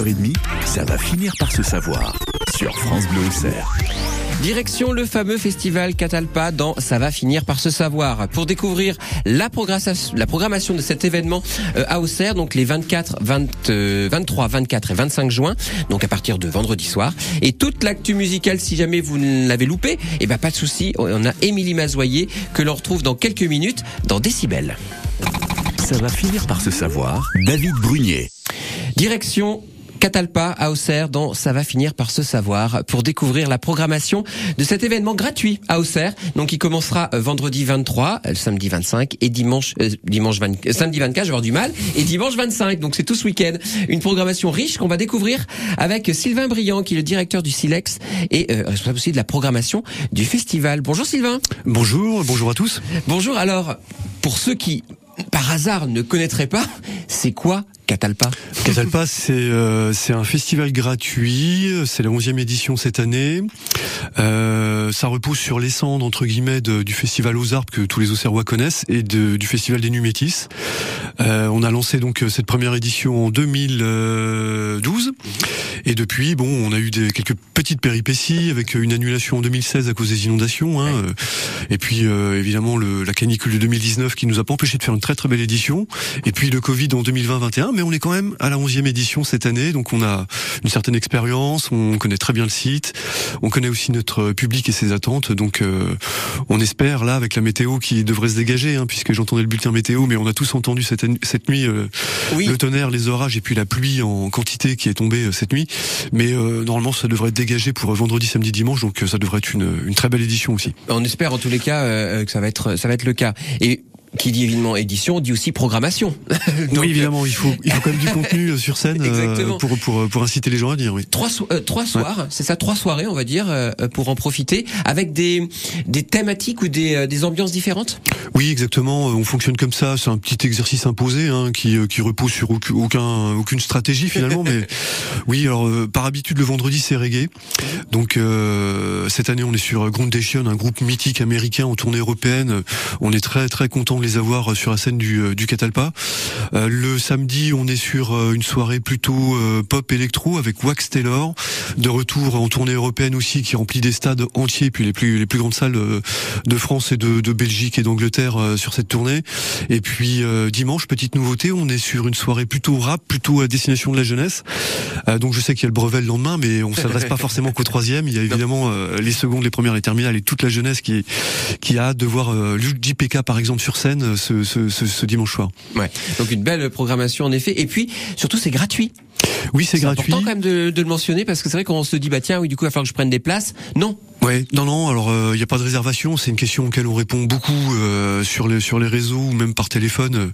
7h30, ça va finir par se savoir sur France Bleu Auxerre. Direction le fameux festival Catalpa dans Ça va finir par se savoir. Pour découvrir la, programmation de cet événement euh, à Auxerre, donc les 24, 23, 24 et 25 juin, donc à partir de vendredi soir. Et toute l'actu musicale, si jamais vous l'avez loupé, eh ben pas de souci, on a Émilie Mazoyer que l'on retrouve dans quelques minutes dans Décibel. Ça va finir par se savoir. David Brunier. Direction Catalpa à Auxerre dans Ça va finir par se savoir pour découvrir la programmation de cet événement gratuit à Auxerre. Donc il commencera euh, vendredi 23, euh, samedi 25 et dimanche euh, dimanche 20, samedi 24, je vais avoir du mal et dimanche 25. Donc c'est tout ce week-end. Une programmation riche qu'on va découvrir avec Sylvain Briand qui est le directeur du Silex et responsable aussi de la programmation du festival. Bonjour Sylvain. Bonjour, bonjour à tous. Bonjour. Alors pour ceux qui par hasard ne connaîtraient pas, c'est quoi Catalpa? Catalpa, c'est euh, un festival gratuit. C'est la 11e édition cette année. Euh, ça repose sur les cendres entre guillemets du festival aux arbres que tous les Auxerrois connaissent et du festival des Numétis. Euh, on a lancé donc cette première édition en 2012 et depuis, bon, on a eu des, quelques petites péripéties avec une annulation en 2016 à cause des inondations, hein, et puis euh, évidemment le, la canicule de 2019 qui nous a pas empêché de faire une très très belle édition, et puis le Covid en 2020-21 mais on est quand même à la 11e édition cette année, donc on a une certaine expérience, on connaît très bien le site, on connaît aussi notre public et ses attentes, donc euh, on espère là avec la météo qui devrait se dégager, hein, puisque j'entendais le bulletin météo, mais on a tous entendu cette, cette nuit euh, le tonnerre, les orages et puis la pluie en quantité qui est tombée euh, cette nuit, mais normalement ça devrait être dégagé pour vendredi, samedi, dimanche, donc ça devrait être une, une très belle édition aussi. On espère en tous les cas que ça va être ça va être le cas. Qui dit évidemment édition dit aussi programmation. oui, évidemment, il faut, il faut quand même du contenu euh, sur scène euh, pour, pour, pour inciter les gens à dire. Oui. Trois, euh, trois soirs, c'est ça, trois soirées, on va dire, pour en profiter, avec des, des thématiques ou des, des ambiances différentes? Oui, exactement. On fonctionne comme ça. C'est un petit exercice imposé hein, qui, qui repose sur aucun, aucune stratégie finalement. mais oui, alors par habitude le vendredi c'est reggae. Donc cette année on est sur Groundation, un groupe mythique américain en tournée européenne. On est très très content les avoir sur la scène du, euh, du Catalpa. Euh, le samedi, on est sur euh, une soirée plutôt pop électro avec Wax Taylor, de retour en tournée européenne aussi, qui remplit des stades entiers, puis les plus les plus grandes salles de France et de, de Belgique et d'Angleterre sur cette tournée. Et puis dimanche, petite nouveauté, on est sur une soirée plutôt rap, plutôt à destination de la jeunesse. donc je sais qu'il y a le brevet le lendemain, mais on s'adresse pas forcément qu'au troisième. Il y a évidemment les secondes, les premières, les terminales et toute la jeunesse qui qui a hâte de voir l'UJPK par exemple sur scène euh, ce, ce, ce, dimanche soir. Ouais. Donc une belle programmation en effet. Et puis surtout c'est gratuit. Oui, c'est gratuit. C'est important quand même de, de, le mentionner parce que c'est vrai qu'on se dit bah tiens oui du coup il va falloir que je prenne des places. Non, Ouais, non, non. Alors, il euh, n'y a pas de réservation. C'est une question auquel on répond beaucoup euh, sur les sur les réseaux ou même par téléphone, euh,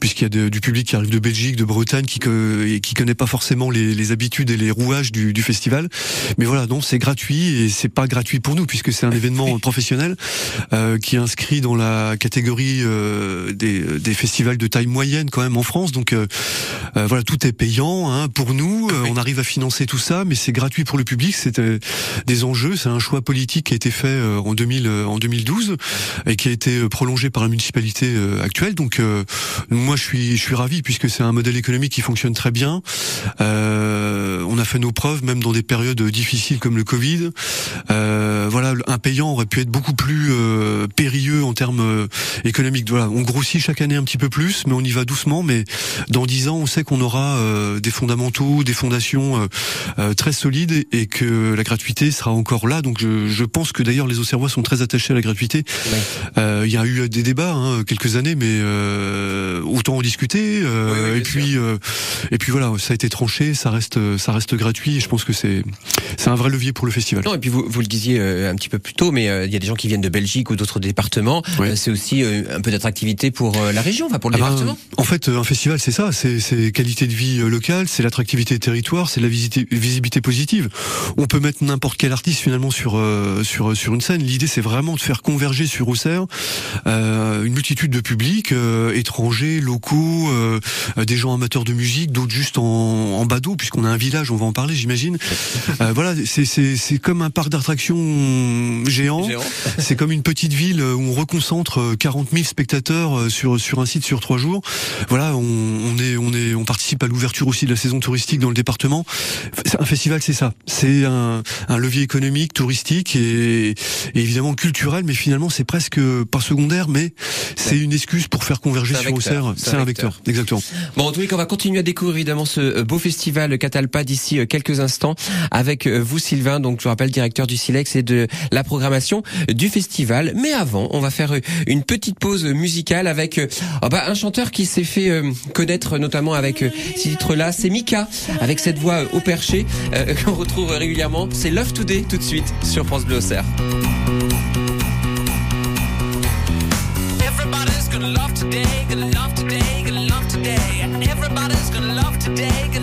puisqu'il y a du public qui arrive de Belgique, de Bretagne, qui et qui connaît pas forcément les, les habitudes et les rouages du, du festival. Mais voilà, non, c'est gratuit et c'est pas gratuit pour nous puisque c'est un événement professionnel qui est inscrit dans la catégorie des, des festivals de taille moyenne quand même en France. Donc voilà, tout est payant hein, pour nous. on arrive à financer tout ça, mais c'est gratuit pour le public. C'est des enjeux, c'est un choix politique qui a été fait euh, en 2000 euh, 2012 et qui a été euh, prolongé par la municipalité actuelle. Donc moi je suis je suis ravi puisque c'est un modèle économique qui fonctionne très bien. on a fait nos preuves même dans des périodes difficiles comme le Covid. voilà, un payant aurait pu être beaucoup plus périlleux en termes économiques. Voilà, on grossit chaque année un petit peu plus, mais on y va doucement. Mais dans dix ans, on sait qu'on aura des fondamentaux, des fondations très solides et que la gratuité sera encore là. Donc je, pense que d'ailleurs les Auxerrois sont très attachés à la gratuité. Euh, il y a eu des débats hein, quelques années, mais euh, autant en discuter. Euh, et puis et puis voilà, ça a été tranché, ça reste ça reste gratuit. Et je pense que c'est c'est un vrai levier pour le festival. Non, et puis vous, vous le disiez un petit peu plus tôt, mais il y a des gens qui viennent de Belgique ou d'autres départements. c'est aussi un peu d'attractivité pour la région, enfin pour le ah ben, département. en fait, un festival, c'est ça, c'est qualité de vie locale, c'est l'attractivité des territoires, c'est la visibilité positive. On peut mettre n'importe quel artiste finalement sur sur sur une scène. L'idée, c'est vraiment de faire converger sur Auxerre euh, une multitude de publics euh, étrangers, locaux, des gens amateurs de musique, d'autres juste en, en badaud, puisqu'on a un village, on va en parler, j'imagine. Euh, voilà, c'est c'est c'est comme un parc d'attractions géant. Géant. C'est comme une petite ville où on reconcentre 40 000 spectateurs sur sur un site sur trois jours. Voilà, on, on est on est on participe à l'ouverture aussi de la saison touristique dans le département. Un festival, c'est ça. C'est un, un levier économique, touristique et, et évidemment culturel, mais finalement c'est presque pas secondaire, mais c'est une excuse pour faire converger sur. Auxerre. C'est un vecteur, exactement. Bon, en les cas, on va continuer à découvrir évidemment ce euh, beau festival Catalpa d'ici euh, quelques instants avec euh, vous, Sylvain. Donc, je vous rappelle, directeur du Silex et de la programmation du festival. Mais avant, on va faire euh, une petite pause musicale avec euh, oh bah, un chanteur qui s'est fait euh, connaître notamment avec euh, ces titres-là. C'est Mika, avec cette voix euh, au perché euh, qu'on retrouve régulièrement. C'est Love Today tout de suite sur France Bleu Auxerre. Everybody's gonna love today, gonna love today, gonna love today. Everybody's gonna love today, gonna love today.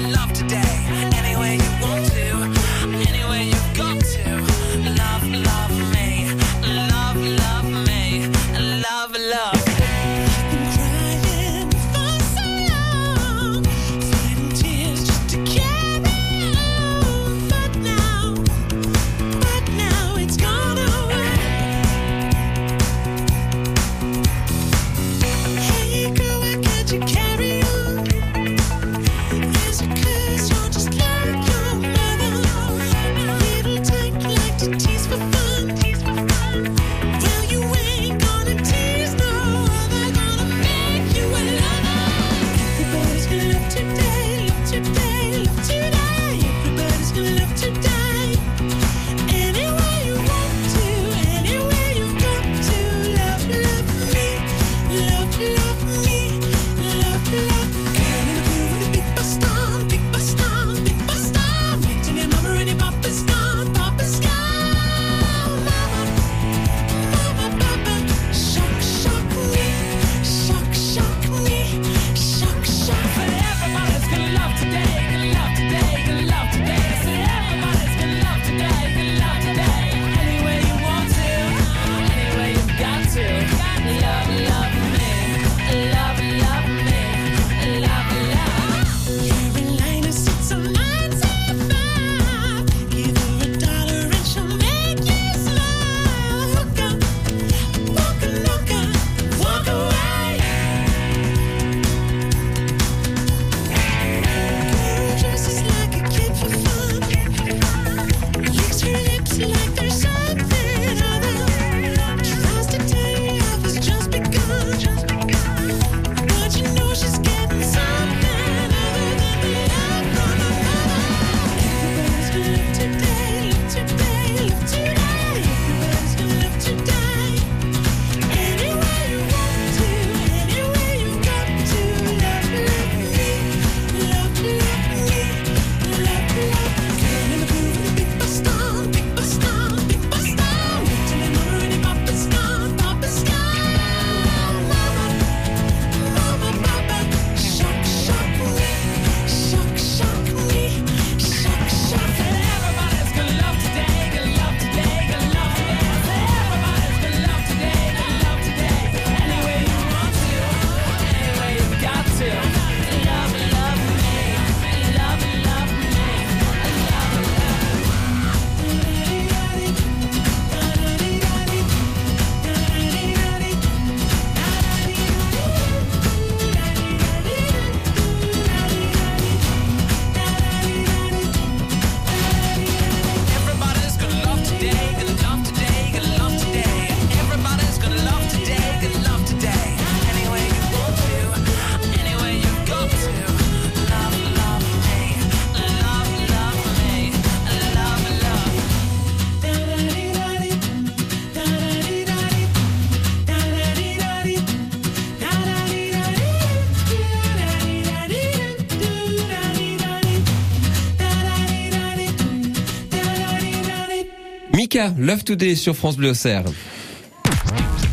Love Today sur France Bleu Auxerre.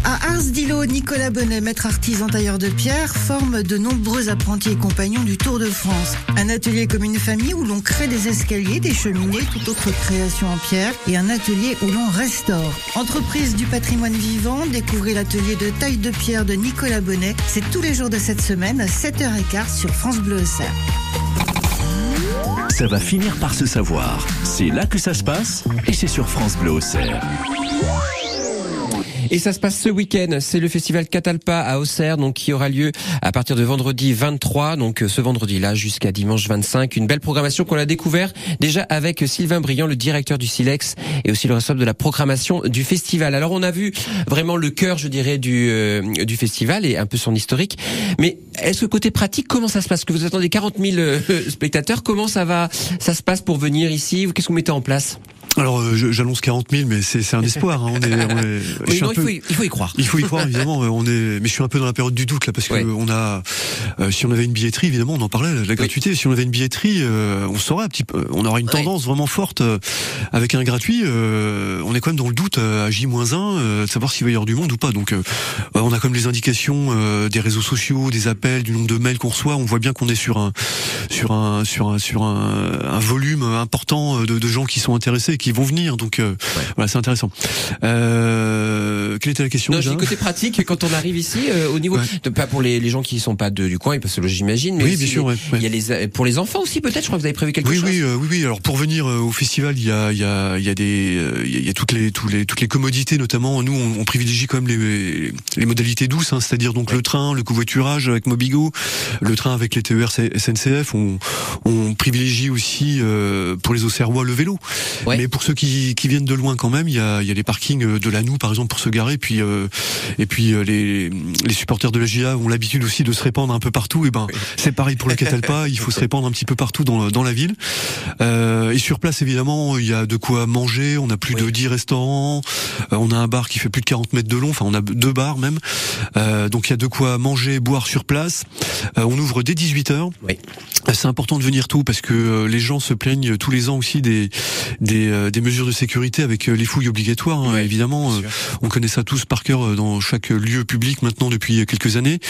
À Ars-Dilo, Nicolas Bonnet, maître artisan tailleur de pierre, forme de nombreux apprentis et compagnons du Tour de France. Un atelier comme une famille où l'on crée des escaliers, des cheminées, toute autre création en pierre et un atelier où l'on restaure. Entreprise du patrimoine vivant, découvrez l'atelier de taille de pierre de Nicolas Bonnet. C'est tous les jours de cette semaine à 7h15 sur France Bleu Auxerre. Ça va finir par se savoir. C'est là que ça se passe et c'est sur France Bleu Auxerre. Et ça se passe ce week-end. C'est le festival Catalpa à Auxerre, donc qui aura lieu à partir de vendredi 23, donc euh, ce vendredi-là jusqu'à dimanche 25. Une belle programmation qu'on a découvert déjà avec Sylvain Briand, le directeur du Silex, et aussi le responsable de la programmation du festival. Alors on a vu vraiment le cœur, je dirais, du euh, du festival et un peu son historique. Mais est-ce que côté pratique, comment ça se passe? Que vous attendez 40 000 euh, spectateurs Comment ça va Ça se passe pour venir ici? Qu'est-ce que vous en place? Alors euh, j'annonce 40 000, mais c'est un espoir. hein. On est, on est- Oui, il peu- faut, y- il faut y croire. Il faut y croire évidemment. On est, mais je suis un peu dans la période du doute là parce que Ouais. on a, euh, si on avait une billetterie évidemment, on en parlait, la gratuité. Si on avait une billetterie, euh, on saurait un petit peu, on aurait une Ouais. tendance vraiment forte euh, avec un gratuit. euh, on est quand même dans le doute à J-1 euh, de savoir s'il va y avoir du monde ou pas. Donc euh, euh, on a comme les indications euh, des réseaux sociaux, des appels, du nombre de mails qu'on reçoit. On voit bien qu'on est sur un, sur un, sur un, sur un, un volume important de, de gens qui sont intéressés et qui vont venir. Donc euh, voilà, c'est intéressant. Euh, quelle était la question Non, j'ai côté pratique quand on arrive ici euh, au niveau Ouais. de, pas pour les, les gens qui sont pas de, du coin parce que j'imagine mais Oui, aussi bien sûr, il y a les pour les enfants aussi peut-être je crois que vous avez prévu quelque Oui, chose oui, oui, oui. Alors pour venir au festival, il y a, il y a, il y a des, il y a- toutes les, tous les, toutes les commodités, notamment. Nous, on, on privilégie quand même les, les modalités douces, hein, c'est-à-dire donc le train, le covoiturage avec Mobigo, le train avec les TER SNCF. On, on privilégie aussi euh, pour les Auxerrois le vélo. Ouais. Mais pour ceux qui, viennent de loin quand même, il y a, il y a les parkings euh, de la Noue, par exemple, pour se garer. Puis, euh, et puis euh, les, les supporters de la GIA ont l'habitude aussi de se répandre un peu partout. Et ben, c'est pareil pour le Catalpa. il faut se répandre un petit peu partout dans, dans la ville. Euh, et sur place, évidemment, il y a de quoi manger. On a plus de 10 restaurants. Euh, on a un bar qui fait plus de 40 mètres de long. Enfin, on a deux bars même. Euh, donc, il y a de quoi manger, boire sur place. Euh, on ouvre dès 18 h Oui. C'est important de venir tôt parce que euh, les gens se plaignent tous les ans aussi des des, euh, des mesures de sécurité avec les fouilles obligatoires. hein, évidemment, on connaît ça tous par cœur euh, dans chaque lieu public maintenant depuis quelques années.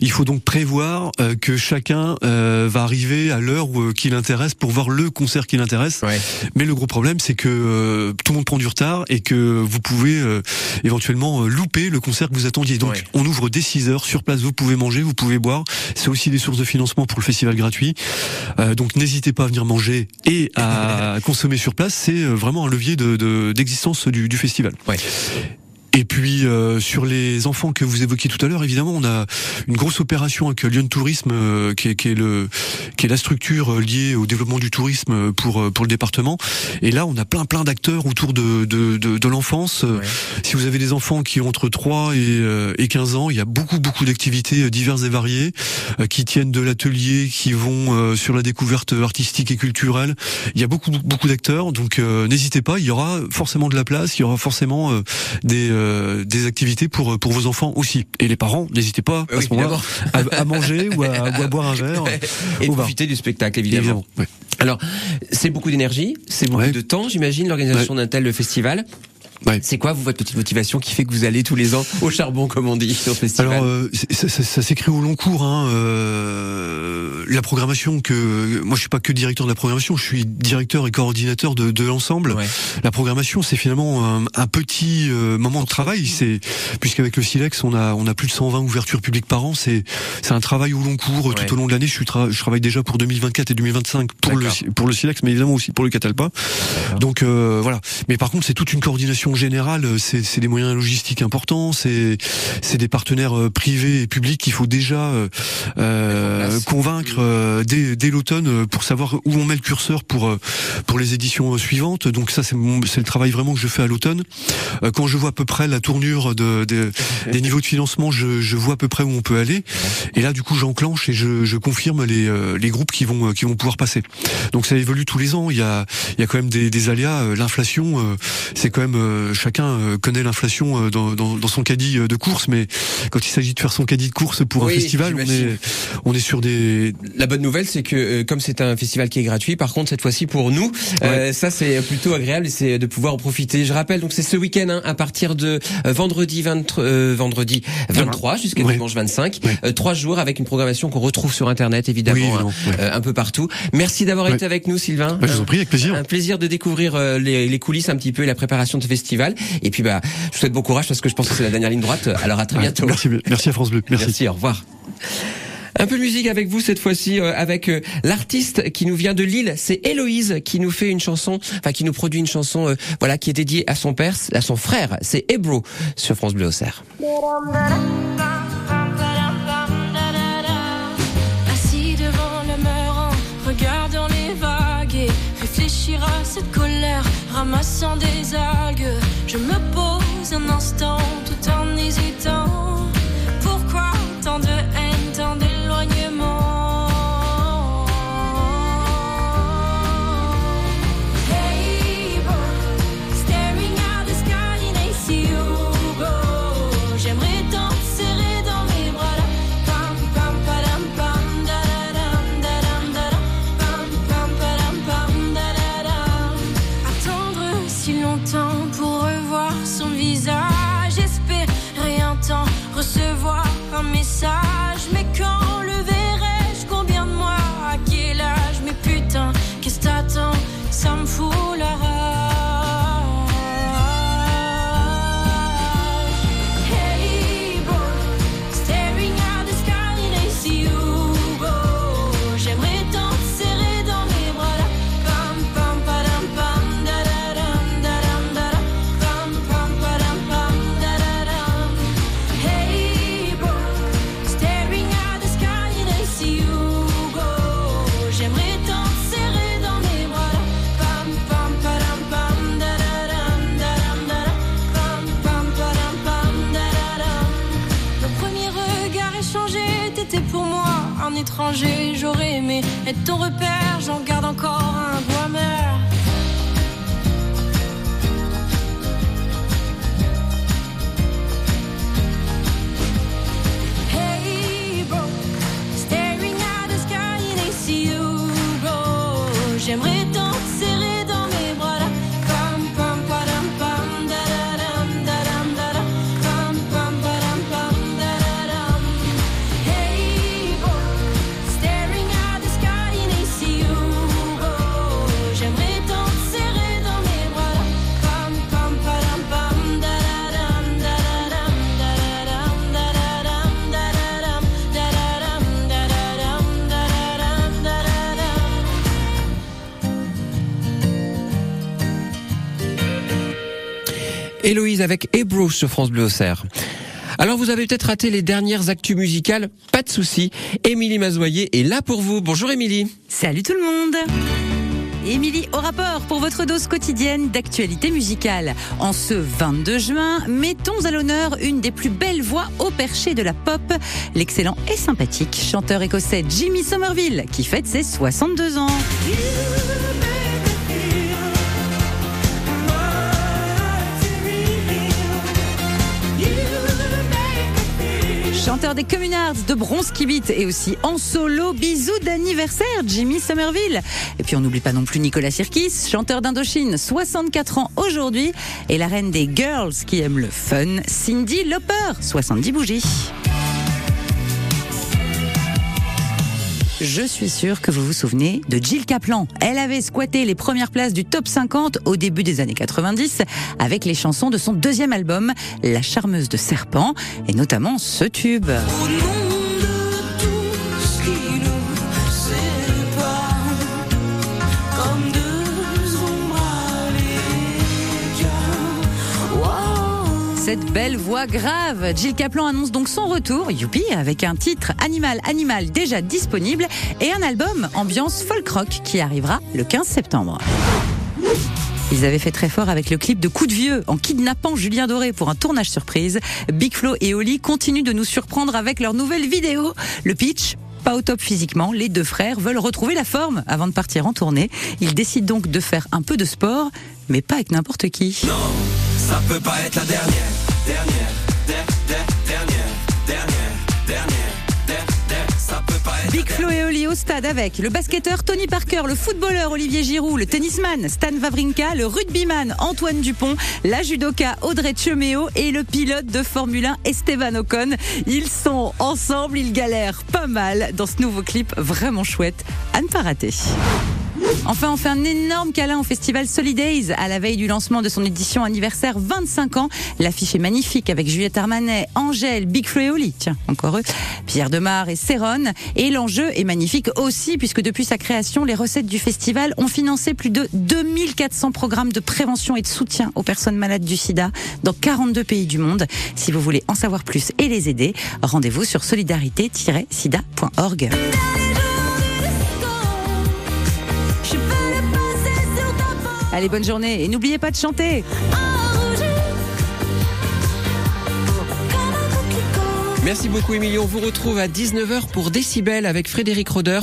Il faut donc prévoir euh, que chacun euh, va arriver à l'heure euh, qui l'intéresse pour voir le concert qui l'intéresse. Ouais. Mais le gros problème, c'est que euh, tout le monde prend du retard et que vous pouvez éventuellement louper le concert que vous attendiez. Donc, Ouais. on ouvre dès 6 heures sur place. Vous pouvez manger, vous pouvez boire. C'est aussi des sources de financement pour le festival gratuit. Donc, n'hésitez pas à venir manger et à consommer sur place. C'est vraiment un levier de- de- d'existence du, du festival. Ouais. Et puis euh, sur les enfants que vous évoquiez tout à l'heure, évidemment, on a une grosse opération avec Lyon Tourisme, euh, qui, est, qui est le qui est la structure euh, liée au développement du tourisme pour euh, pour le département. Et là, on a plein plein d'acteurs autour de de, de, de l'enfance. Euh, Ouais. Si vous avez des enfants qui ont entre 3 et, euh, et 15 ans, il y a beaucoup beaucoup d'activités euh, diverses et variées euh, qui tiennent de l'atelier, qui vont euh, sur la découverte artistique et culturelle. Il y a beaucoup beaucoup d'acteurs, donc euh, n'hésitez pas. Il y aura forcément de la place, il y aura forcément euh, des euh, des activités pour pour vos enfants aussi. Et les parents, n'hésitez pas à Oui, ce moment-là à, à manger ou à, ou à boire un verre. et bar. profiter du spectacle évidemment. Alors, c'est beaucoup d'énergie, c'est beaucoup Ouais. de temps, j'imagine, l'organisation d'un tel festival. Ouais. C'est quoi, vous, votre petite motivation qui fait que vous allez tous les ans au charbon, comme on dit, sur ce festival Alors, euh, ça, ça- ça s'écrit au long cours. Hein, euh, la programmation que moi, je suis pas que directeur de la programmation, je suis directeur et coordinateur de, de l'ensemble. Ouais. La programmation, c'est finalement un, un petit euh, moment de travail. C'est puisqu'avec le Silex, on a on a plus de 120 ouvertures publiques par an. C'est c'est un travail au long cours Ouais. tout au long de l'année. Je suis tra- je travaille déjà pour 2024 et 2025 pour le pour le Silex, mais évidemment aussi pour le Catalpa. Donc euh, voilà. Mais par contre, c'est toute une coordination générale. C'est c'est des moyens logistiques importants. C'est c'est des partenaires euh, privés et publics qu'il faut déjà euh, euh, convaincre euh, dès, dès l'automne euh, pour savoir où on met le curseur pour euh, pour les éditions euh, suivantes. Donc ça, c'est le travail vraiment que je fais à l'automne. Euh, Quand je vois à peu près la tournure de, de- des niveaux de financement, je, je vois à peu près où on peut aller. Et là, du coup, j'enclenche et je, je confirme les, euh, les groupes qui vont euh, qui vont pouvoir passer. Donc ça évolue tous les ans. Il y a il y a quand même des, des aléas. Euh, L'inflation, euh, c'est quand même euh, chacun euh, connaît l'inflation euh, dans, dans, dans son caddie euh, de course, mais quand il s'agit de faire son caddie de course pour Oui, un festival, on est on est sur des La bonne nouvelle, c'est que euh, comme c'est un festival qui est gratuit, par contre cette fois-ci pour nous, euh, ça c'est plutôt agréable et c'est de pouvoir en profiter. Je rappelle donc c'est ce week-end hein, à partir de euh, vendredi 20, euh, vendredi 23 jusqu'à Ouais. dimanche 25, Ouais. Euh, trois jours avec une programmation qu'on retrouve sur internet évidemment, Oui, hein, évidemment, euh, un peu partout. Merci d'avoir été avec nous Sylvain. Bah, je vous en prie, avec plaisir. Un plaisir de découvrir euh, les, les coulisses un petit peu et la préparation de ce festival. Et puis bah je vous souhaite bon courage parce que je pense que c'est la dernière ligne droite. Alors à très bientôt. Merci, merci à France Bleu. Merci. Merci, au revoir. Un peu de musique avec vous cette fois-ci, euh, avec euh, l'artiste qui nous vient de Lille. C'est Héloïse qui nous fait une chanson, enfin qui nous produit une chanson, euh, voilà, qui est dédiée à son père, à son frère. C'est Ebro sur France Bleu Auxerre. Assis devant le meurant, regardant les vagues et réfléchir à cette colère, ramassant des algues. Je me pose un instant tout en hésitant. T'étais pour moi un étranger. J'aurais aimé être ton repère, j'en garde encore un goût amer. Héloïse avec Ebro sur France Bleu Auxerre. Alors vous avez peut-être raté les dernières actus musicales, pas de souci. Émilie Mazoyer est là pour vous. Bonjour Émilie. Salut tout le monde Émilie au rapport pour votre dose quotidienne d'actualité musicale. En ce 22 juin, mettons à l'honneur une des plus belles voix au perché de la pop, l'excellent et sympathique chanteur écossais Jimmy Somerville, qui fête ses 62 ans. Chanteur des Communards, de Bronze Kibit et aussi en solo. Bisous d'anniversaire, Jimmy Somerville. Et puis on n'oublie pas non plus Nicolas Sirkis, chanteur d'Indochine, 64 ans aujourd'hui. Et la reine des girls qui aime le fun, Cindy Lauper, 70 bougies. Je suis sûre que vous vous souvenez de Jill Kaplan. Elle avait squatté les premières places du top 50 au début des années 90 avec les chansons de son deuxième album, La charmeuse de serpent, et notamment ce tube. Cette belle voix grave, Jill Kaplan annonce donc son retour, youpi, avec un titre Animal Animal déjà disponible et un album ambiance folk rock qui arrivera le 15 septembre. Ils avaient fait très fort avec le clip de Coup de Vieux en kidnappant Julien Doré pour un tournage surprise. Big Flo et Oli continuent de nous surprendre avec leur nouvelle vidéo. Le pitch pas au top physiquement, les deux frères veulent retrouver la forme avant de partir en tournée. Ils décident donc de faire un peu de sport, mais pas avec n'importe qui. Ça peut pas être la dernière, dernière, der- der- dernière, dernière, dernière, der- der- ça peut pas être Big Flo et Oli au stade avec le basketteur Tony Parker, le footballeur Olivier Giroud, le tennisman Stan Wawrinka, le rugbyman Antoine Dupont, la judoka Audrey Cheméo et le pilote de Formule 1 Esteban Ocon. Ils sont ensemble, ils galèrent pas mal dans ce nouveau clip vraiment chouette à ne pas rater. Enfin, on fait un énorme câlin au festival Solidays à la veille du lancement de son édition anniversaire 25 ans. L'affiche est magnifique avec Juliette Armanet, Angèle, Big tiens, encore eux, Pierre Demar et Céron. Et l'enjeu est magnifique aussi puisque depuis sa création, les recettes du festival ont financé plus de 2400 programmes de prévention et de soutien aux personnes malades du sida dans 42 pays du monde. Si vous voulez en savoir plus et les aider, rendez-vous sur solidarité-sida.org. Allez, bonne journée et n'oubliez pas de chanter. Merci beaucoup Émilie. On vous retrouve à 19h pour Décibel avec Frédéric Roder.